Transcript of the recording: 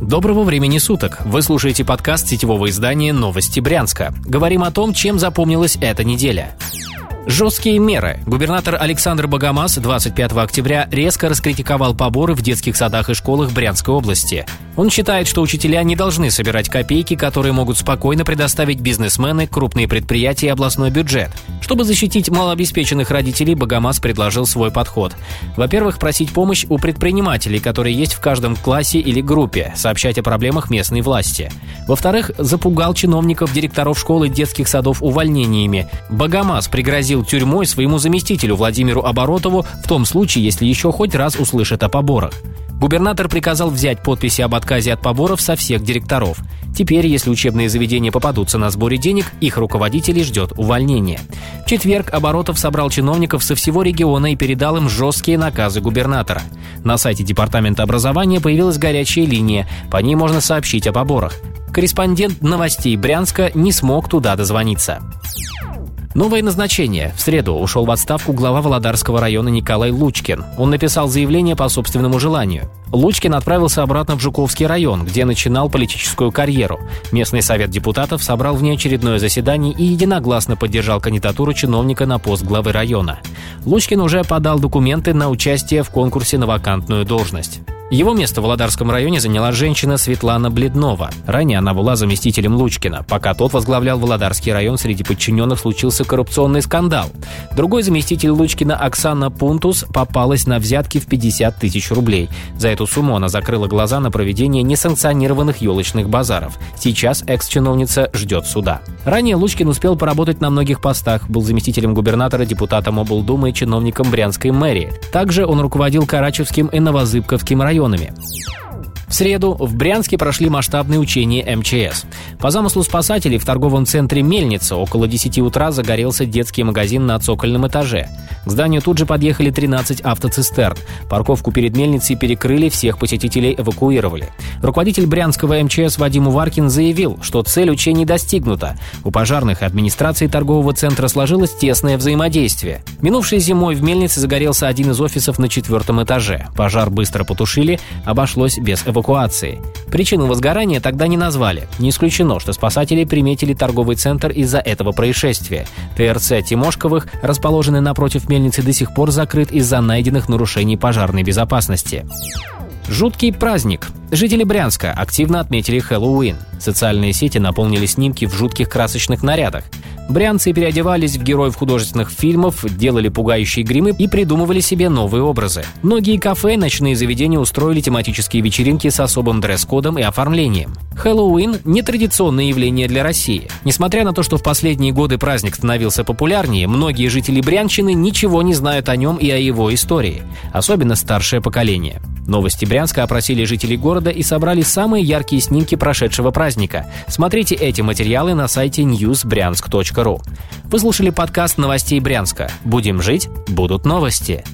Доброго времени суток! Вы слушаете подкаст сетевого издания «Новости Брянска». Говорим о том, чем запомнилась эта неделя. Жесткие меры. Губернатор Александр Богомаз 25 октября резко раскритиковал поборы в детских садах и школах Брянской области. Он считает, что учителя не должны собирать копейки, которые могут спокойно предоставить бизнесмены, крупные предприятия и областной бюджет. Чтобы защитить малообеспеченных родителей, Богомаз предложил свой подход. Во-первых, просить помощь у предпринимателей, которые есть в каждом классе или группе, сообщать о проблемах местной власти. Во-вторых, запугал чиновников, директоров школ и детских садов увольнениями. Богомаз пригрозил тюрьмой своему заместителю Владимиру Оборотову в том случае, если еще хоть раз услышит о поборах. Губернатор приказал взять подписи об отказе от поборов со всех директоров. Теперь, если учебные заведения попадутся на сборе денег, их руководителей ждет увольнение. В четверг Оборотов собрал чиновников со всего региона и передал им жесткие наказы губернатора. На сайте Департамента образования появилась горячая линия, по ней можно сообщить о поборах. Корреспондент новостей Брянска не смог туда дозвониться. Новое назначение. В среду ушел в отставку глава Володарского района Николай Лучкин. Он написал заявление по собственному желанию. Лучкин отправился обратно в Жуковский район, где начинал политическую карьеру. Местный совет депутатов собрал внеочередное заседание и единогласно поддержал кандидатуру чиновника на пост главы района. Лучкин уже подал документы на участие в конкурсе на вакантную должность. Его место в Володарском районе заняла женщина Светлана Бледнова. Ранее она была заместителем Лучкина. Пока тот возглавлял Володарский район, среди подчиненных случился коррупционный скандал. Другой заместитель Лучкина Оксана Пунтус попалась на взятки в 50 тысяч рублей. За эту сумму она закрыла глаза на проведение несанкционированных елочных базаров. Сейчас экс-чиновница ждет суда. Ранее Лучкин успел поработать на многих постах, был заместителем губернатора, депутатом облдумы и чиновником Брянской мэрии. Также он руководил Карачевским и Новозыбковским районами. В среду в Брянске прошли масштабные учения МЧС. По замыслу спасателей в торговом центре «Мельница» около 10 утра загорелся детский магазин на цокольном этаже. К зданию тут же подъехали 13 автоцистерн. Парковку перед мельницей перекрыли, всех посетителей эвакуировали. Руководитель брянского МЧС Вадим Уваркин заявил, что цель учений достигнута. У пожарных и администрации торгового центра сложилось тесное взаимодействие. Минувшей зимой в мельнице загорелся один из офисов на четвертом этаже. Пожар быстро потушили, обошлось без эвакуации. Причину возгорания тогда не назвали. Не исключено, что спасатели приметили торговый центр из-за этого происшествия. ТРЦ Тимошковых, расположенный напротив мельницы, до сих пор закрыт из-за найденных нарушений пожарной безопасности. Жуткий праздник. Жители Брянска активно отметили Хэллоуин. Социальные сети наполнили снимки в жутких красочных нарядах. Брянцы переодевались в героев художественных фильмов, делали пугающие гримы и придумывали себе новые образы. Многие кафе и ночные заведения устроили тематические вечеринки с особым дресс-кодом и оформлением. Хэллоуин – нетрадиционное явление для России. Несмотря на то, что в последние годы праздник становился популярнее, многие жители Брянщины ничего не знают о нем и о его истории. Особенно старшее поколение. Новости Брянска опросили жителей города и собрали самые яркие снимки прошедшего праздника. Смотрите эти материалы на сайте newsbryansk.ru. Вы слушали подкаст новостей Брянска. Будем жить, будут новости.